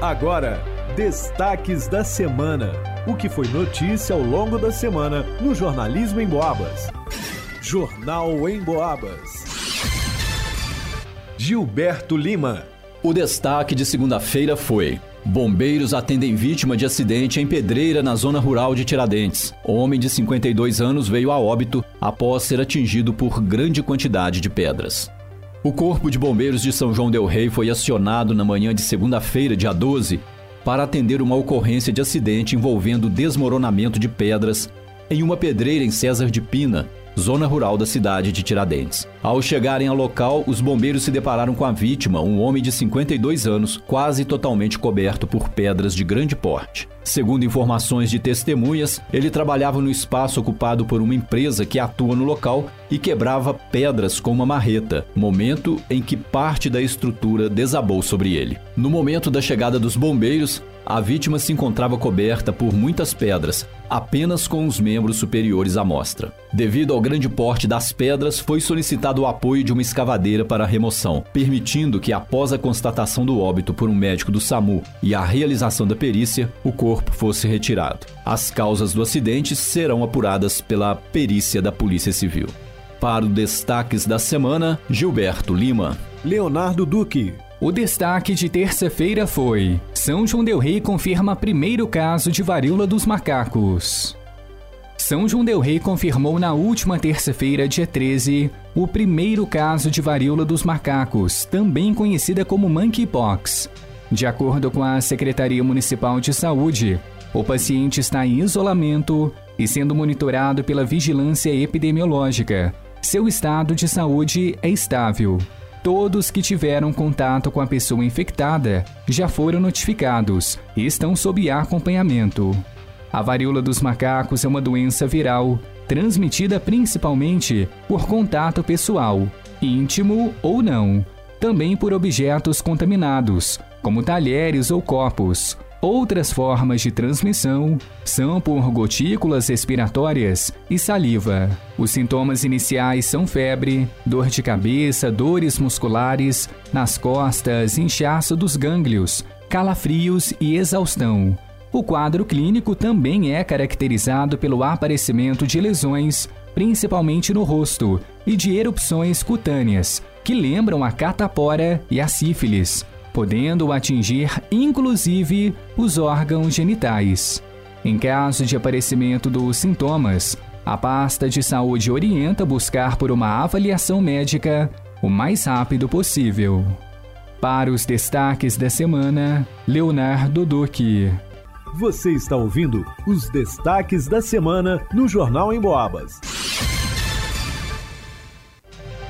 Agora, destaques da semana. O que foi notícia ao longo da semana no Jornalismo em Boabas. Jornal em Boabas. Gilberto Lima. O destaque de segunda-feira foi: Bombeiros atendem vítima de acidente em Pedreira, na zona rural de Tiradentes. Homem de 52 anos veio a óbito após ser atingido por grande quantidade de pedras. O Corpo de Bombeiros de São João Del Rei foi acionado na manhã de segunda-feira, dia 12, para atender uma ocorrência de acidente envolvendo desmoronamento de pedras em uma pedreira em César de Pina, zona rural da cidade de Tiradentes. Ao chegarem ao local, os bombeiros se depararam com a vítima, um homem de 52 anos, quase totalmente coberto por pedras de grande porte. Segundo informações de testemunhas, ele trabalhava no espaço ocupado por uma empresa que atua no local e quebrava pedras com uma marreta, momento em que parte da estrutura desabou sobre ele. No momento da chegada dos bombeiros, a vítima se encontrava coberta por muitas pedras, apenas com os membros superiores à mostra. Devido ao grande porte das pedras, foi solicitado o apoio de uma escavadeira para a remoção, permitindo que, após a constatação do óbito por um médico do SAMU e a realização da perícia, o corpo fosse retirado. As causas do acidente serão apuradas pela perícia da Polícia Civil. Para o Destaques da Semana, Gilberto Lima. Leonardo Duque. O destaque de terça-feira foi: São João Del Rei confirma primeiro caso de varíola dos macacos. São João Del Rei confirmou na última terça-feira, dia 13, o primeiro caso de varíola dos macacos, também conhecida como monkeypox. De acordo com a Secretaria Municipal de Saúde, o paciente está em isolamento e sendo monitorado pela vigilância epidemiológica. Seu estado de saúde é estável. Todos que tiveram contato com a pessoa infectada já foram notificados e estão sob acompanhamento. A varíola dos macacos é uma doença viral transmitida principalmente por contato pessoal, íntimo ou não, também por objetos contaminados, como talheres ou copos, Outras formas de transmissão são por gotículas respiratórias e saliva. Os sintomas iniciais são febre, dor de cabeça, dores musculares nas costas, inchaço dos gânglios, calafrios e exaustão. O quadro clínico também é caracterizado pelo aparecimento de lesões, principalmente no rosto, e de erupções cutâneas, que lembram a catapora e a sífilis podendo atingir inclusive os órgãos genitais. Em caso de aparecimento dos sintomas, a pasta de saúde orienta buscar por uma avaliação médica o mais rápido possível. Para os destaques da semana, Leonardo Duque. Você está ouvindo os destaques da semana no Jornal em Boabas.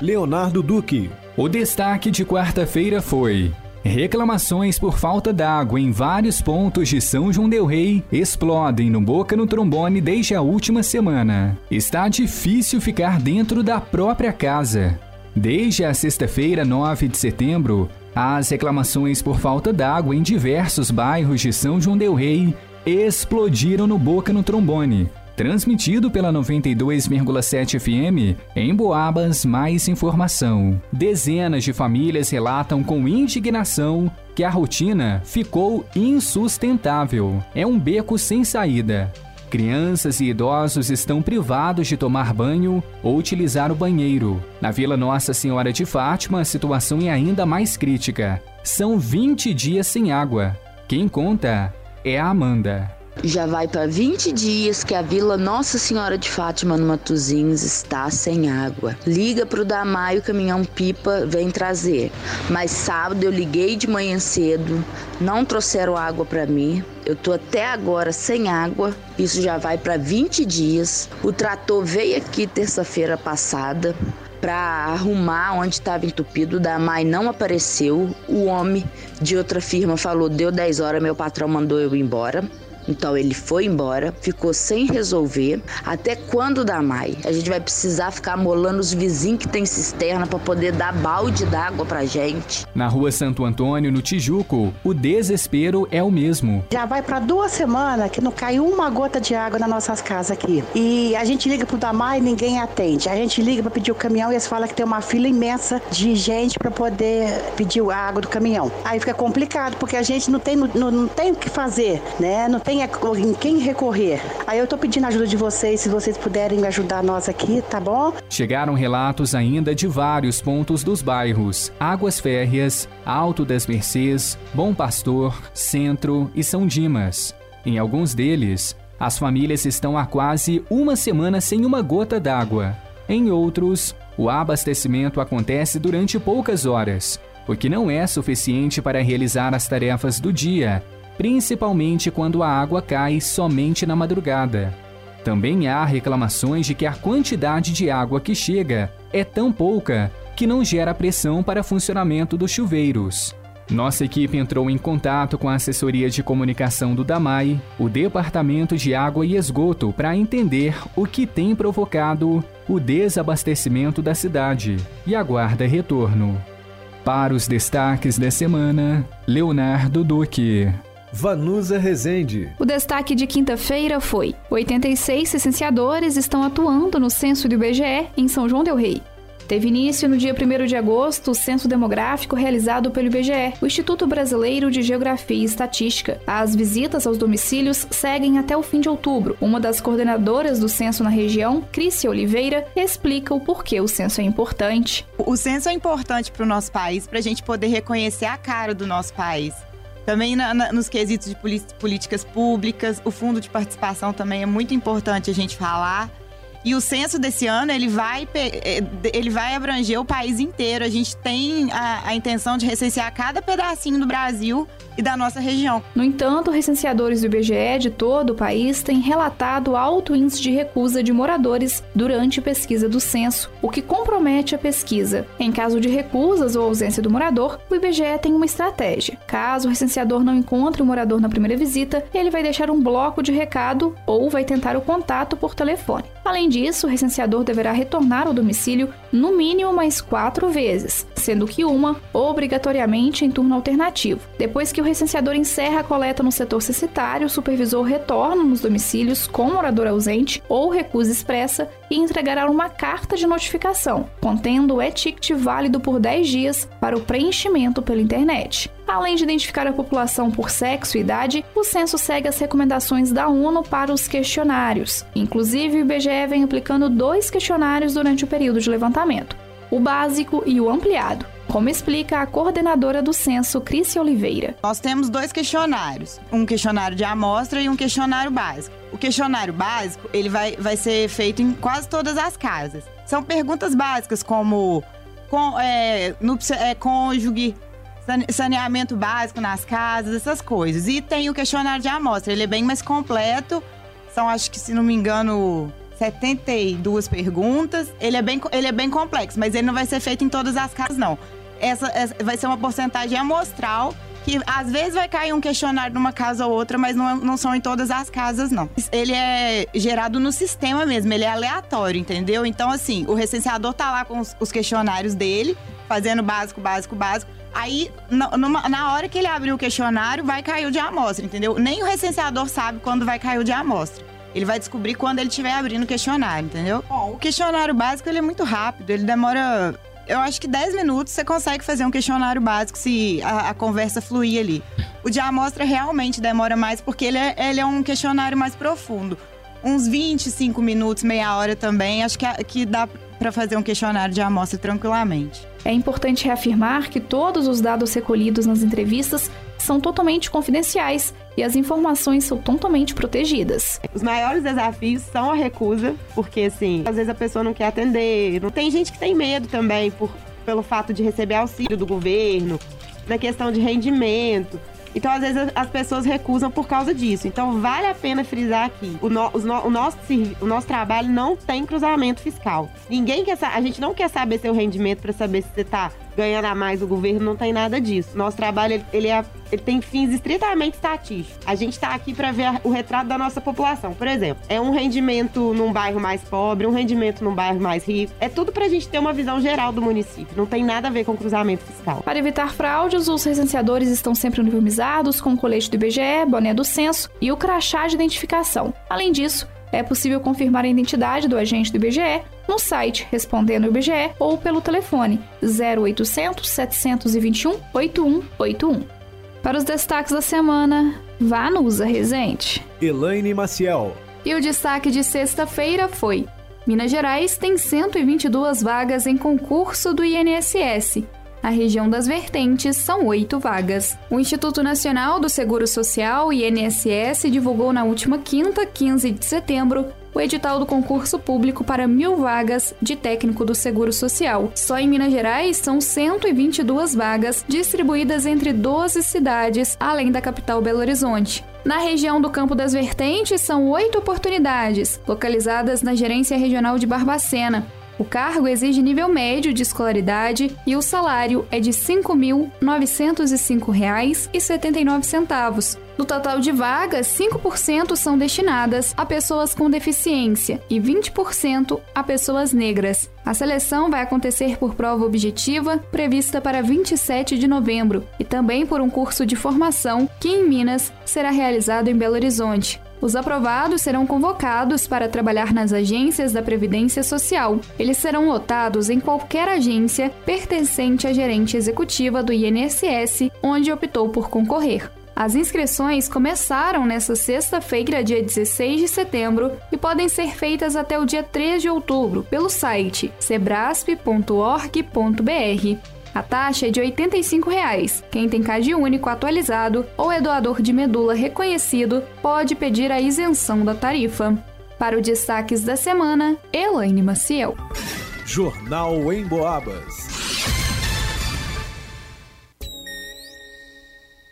Leonardo Duque. O destaque de quarta-feira foi: Reclamações por falta d'água em vários pontos de São João del Rei explodem no Boca no Trombone desde a última semana. Está difícil ficar dentro da própria casa. Desde a sexta-feira, 9 de setembro, as reclamações por falta d'água em diversos bairros de São João del Rei explodiram no Boca no Trombone, Transmitido pela 92,7 FM, em Boabas, mais informação. Dezenas de famílias relatam com indignação que a rotina ficou insustentável. É um beco sem saída. Crianças e idosos estão privados de tomar banho ou utilizar o banheiro. Na Vila Nossa Senhora de Fátima, a situação é ainda mais crítica. São 20 dias sem água. Quem conta é a Amanda. Já vai para 20 dias que a Vila Nossa Senhora de Fátima no Matozinhos está sem água. Liga pro Damai, o caminhão pipa vem trazer. Mas sábado eu liguei de manhã cedo, não trouxeram água para mim. Eu tô até agora sem água. Isso já vai para 20 dias. O trator veio aqui terça-feira passada para arrumar onde estava entupido. O Damai não apareceu. O homem de outra firma falou: deu 10 horas, meu patrão mandou eu ir embora Então ele foi embora, ficou sem resolver. Até quando dá mais? A gente vai precisar ficar molando os vizinhos que tem cisterna para poder dar balde d'água pra gente. Na rua Santo Antônio, no Tijuco, o desespero é o mesmo. Já vai para duas semanas que não cai uma gota de água nas nossas casas aqui. E a gente liga pro Damar e ninguém atende. A gente liga para pedir o caminhão e eles falam que tem uma fila imensa de gente para poder pedir a água do caminhão. Aí fica complicado, porque a gente não tem, não, não tem o que fazer, né? Não tem em quem recorrer. Aí eu tô pedindo ajuda de vocês, se vocês puderem me ajudar nós aqui, tá bom? Chegaram relatos ainda de vários pontos dos bairros: Águas Férreas, Alto das Mercês, Bom Pastor, Centro e São Dimas. Em alguns deles, as famílias estão há quase uma semana sem uma gota d'água. Em outros, o abastecimento acontece durante poucas horas, o que não é suficiente para realizar as tarefas do dia, principalmente quando a água cai somente na madrugada. Também há reclamações de que a quantidade de água que chega é tão pouca que não gera pressão para funcionamento dos chuveiros. Nossa equipe entrou em contato com a assessoria de comunicação do DAMAI, o Departamento de Água e Esgoto, para entender o que tem provocado o desabastecimento da cidade e aguarda retorno. Para os destaques da semana, Leonardo Duque. Vanusa Rezende. O destaque de quinta-feira foi: 86 licenciadores estão atuando no censo do IBGE em São João Del Rei. Teve início no dia 1 de agosto o censo demográfico realizado pelo IBGE, o Instituto Brasileiro de Geografia e Estatística. As visitas aos domicílios seguem até o fim de outubro. Uma das coordenadoras do censo na região, Crícia Oliveira, explica o porquê o censo é importante. O censo é importante para o nosso país, para a gente poder reconhecer a cara do nosso país. Também na, na, nos quesitos de políticas públicas, o fundo de participação também é muito importante a gente falar. E o censo desse ano, ele vai, eh, ele vai abranger o país inteiro. A gente tem a, a intenção de recensear cada pedacinho do Brasil e da nossa região. No entanto, recenseadores do IBGE de todo o país têm relatado alto índice de recusa de moradores durante a pesquisa do censo, o que compromete a pesquisa. Em caso de recusas ou ausência do morador, o IBGE tem uma estratégia. Caso o recenseador não encontre o morador na primeira visita, ele vai deixar um bloco de recado ou vai tentar o contato por telefone. Além disso, o recenseador deverá retornar ao domicílio no mínimo mais quatro vezes, sendo que uma obrigatoriamente em turno alternativo. Depois que o recenseador encerra a coleta no setor censitário, o supervisor retorna nos domicílios com morador ausente ou recusa expressa e entregará uma carta de notificação, contendo o e-ticket válido por 10 dias para o preenchimento pela internet. Além de identificar a população por sexo e idade, o censo segue as recomendações da ONU para os questionários. Inclusive, o IBGE vem aplicando dois questionários durante o período de levantamento: o básico e o ampliado como explica a coordenadora do censo, Crícia Oliveira. Nós temos dois questionários, um questionário de amostra e um questionário básico. O questionário básico, ele vai, vai ser feito em quase todas as casas. São perguntas básicas como com, é, no, é, cônjuge, saneamento básico nas casas, essas coisas. E tem o questionário de amostra, ele é bem mais completo. São, acho que, se não me engano, 72 perguntas. Ele é, bem, ele é bem complexo, mas ele não vai ser feito em todas as casas, não essa, essa vai ser uma porcentagem amostral que às vezes vai cair um questionário numa casa ou outra, mas não, é, não são em todas as casas, não. Ele é gerado no sistema mesmo, ele é aleatório, entendeu? Então, assim, o recenseador tá lá com os, os questionários dele, fazendo básico, básico, básico. Aí, na, numa, na hora que ele abrir o questionário, vai cair o de amostra, entendeu? Nem o recenseador sabe quando vai cair o de amostra. Ele vai descobrir quando ele estiver abrindo o questionário, entendeu? Bom, o questionário básico ele é muito rápido, ele demora eu acho que 10 minutos você consegue fazer um questionário básico se a, a conversa fluir ali. O de amostra realmente demora mais porque ele é, ele é um questionário mais profundo. Uns 25 minutos, meia hora também, acho que, que dá para fazer um questionário de amostra tranquilamente. É importante reafirmar que todos os dados recolhidos nas entrevistas são totalmente confidenciais e as informações são totalmente protegidas. Os maiores desafios são a recusa, porque assim, às vezes a pessoa não quer atender, não tem gente que tem medo também por pelo fato de receber auxílio do governo, na questão de rendimento. Então, às vezes, as pessoas recusam por causa disso. Então, vale a pena frisar aqui: o, no, o, o nosso, o nosso trabalho não tem cruzamento fiscal. Ninguém quer A gente não quer saber seu rendimento para saber se você está ganhando a mais o governo, não tem nada disso. Nosso trabalho, ele, é, ele tem fins estritamente estatísticos. A gente está aqui para ver o retrato da nossa população. Por exemplo, é um rendimento num bairro mais pobre, um rendimento num bairro mais rico. É tudo para a gente ter uma visão geral do município. Não tem nada a ver com cruzamento fiscal. Para evitar fraudes, os recenseadores estão sempre uniformizados com o colete do IBGE, boné do censo e o crachá de identificação. Além disso, é possível confirmar a identidade do agente do IBGE no site Respondendo IBGE ou pelo telefone 0800 721 8181. Para os destaques da semana, vá no Usa Resente. Elaine Maciel. E o destaque de sexta-feira foi: Minas Gerais tem 122 vagas em concurso do INSS. A região das vertentes são oito vagas. O Instituto Nacional do Seguro Social, INSS, divulgou na última quinta, 15 de setembro, o edital do concurso público para mil vagas de técnico do Seguro Social. Só em Minas Gerais são 122 vagas, distribuídas entre 12 cidades, além da capital Belo Horizonte. Na região do Campo das Vertentes, são oito oportunidades, localizadas na Gerência Regional de Barbacena. O cargo exige nível médio de escolaridade e o salário é de R$ 5.905,79. Do total de vagas, 5% são destinadas a pessoas com deficiência e 20% a pessoas negras. A seleção vai acontecer por prova objetiva, prevista para 27 de novembro, e também por um curso de formação que em Minas será realizado em Belo Horizonte. Os aprovados serão convocados para trabalhar nas agências da Previdência Social. Eles serão lotados em qualquer agência pertencente à gerente executiva do INSS, onde optou por concorrer. As inscrições começaram nesta sexta-feira, dia 16 de setembro, e podem ser feitas até o dia 3 de outubro pelo site sebrasp.org.br. A taxa é de 85 reais. Quem tem CAD único atualizado ou é doador de medula reconhecido pode pedir a isenção da tarifa. Para o Destaques da Semana, Elaine Maciel. Jornal em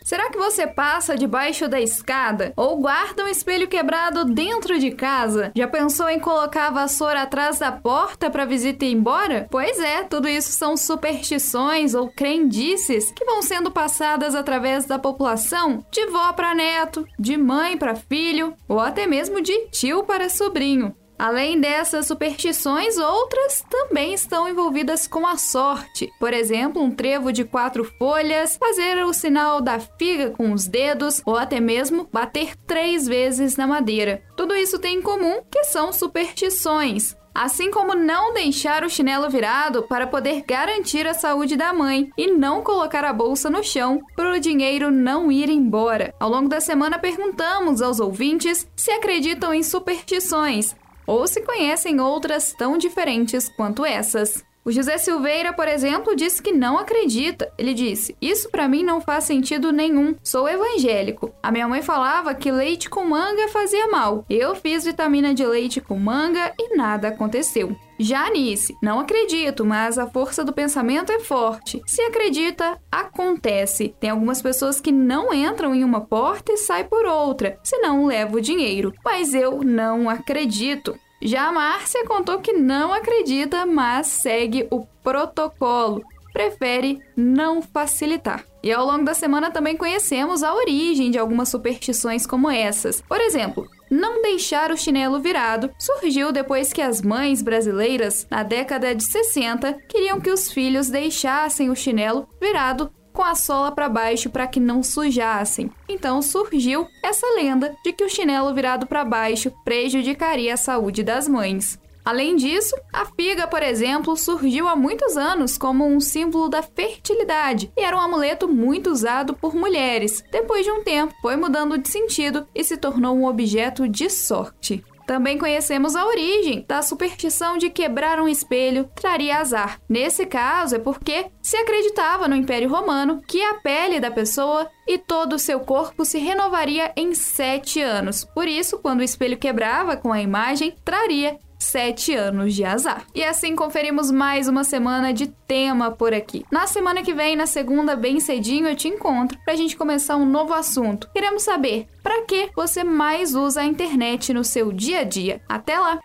Será que você passa debaixo da escada? Ou guarda um espelho quebrado dentro de casa? Já pensou em colocar a vassoura atrás da porta para visita ir embora? Pois é, tudo isso são superstições ou crendices que vão sendo passadas através da população de vó para neto, de mãe para filho ou até mesmo de tio para sobrinho. Além dessas superstições, outras também estão envolvidas com a sorte. Por exemplo, um trevo de quatro folhas, fazer o sinal da figa com os dedos ou até mesmo bater três vezes na madeira. Tudo isso tem em comum que são superstições. Assim como não deixar o chinelo virado para poder garantir a saúde da mãe e não colocar a bolsa no chão para o dinheiro não ir embora. Ao longo da semana perguntamos aos ouvintes se acreditam em superstições ou se conhecem outras tão diferentes quanto essas. O José Silveira, por exemplo, disse que não acredita. Ele disse: Isso para mim não faz sentido nenhum. Sou evangélico. A minha mãe falava que leite com manga fazia mal. Eu fiz vitamina de leite com manga e nada aconteceu. Já Anice, não acredito, mas a força do pensamento é forte. Se acredita, acontece. Tem algumas pessoas que não entram em uma porta e saem por outra, senão leva o dinheiro. Mas eu não acredito. Já a Márcia contou que não acredita, mas segue o protocolo. Prefere não facilitar. E ao longo da semana também conhecemos a origem de algumas superstições como essas. Por exemplo, não deixar o chinelo virado surgiu depois que as mães brasileiras, na década de 60, queriam que os filhos deixassem o chinelo virado com a sola para baixo para que não sujassem. Então surgiu essa lenda de que o chinelo virado para baixo prejudicaria a saúde das mães. Além disso, a figa, por exemplo, surgiu há muitos anos como um símbolo da fertilidade e era um amuleto muito usado por mulheres. Depois de um tempo, foi mudando de sentido e se tornou um objeto de sorte. Também conhecemos a origem da superstição de quebrar um espelho traria azar. Nesse caso, é porque se acreditava no Império Romano que a pele da pessoa e todo o seu corpo se renovaria em sete anos. Por isso, quando o espelho quebrava com a imagem, traria sete anos de azar. E assim conferimos mais uma semana de tema por aqui. Na semana que vem, na segunda, bem cedinho, eu te encontro pra gente começar um novo assunto. Queremos saber para que você mais usa a internet no seu dia a dia. Até lá!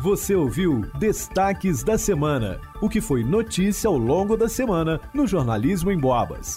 Você ouviu Destaques da Semana, o que foi notícia ao longo da semana no Jornalismo em Boabas.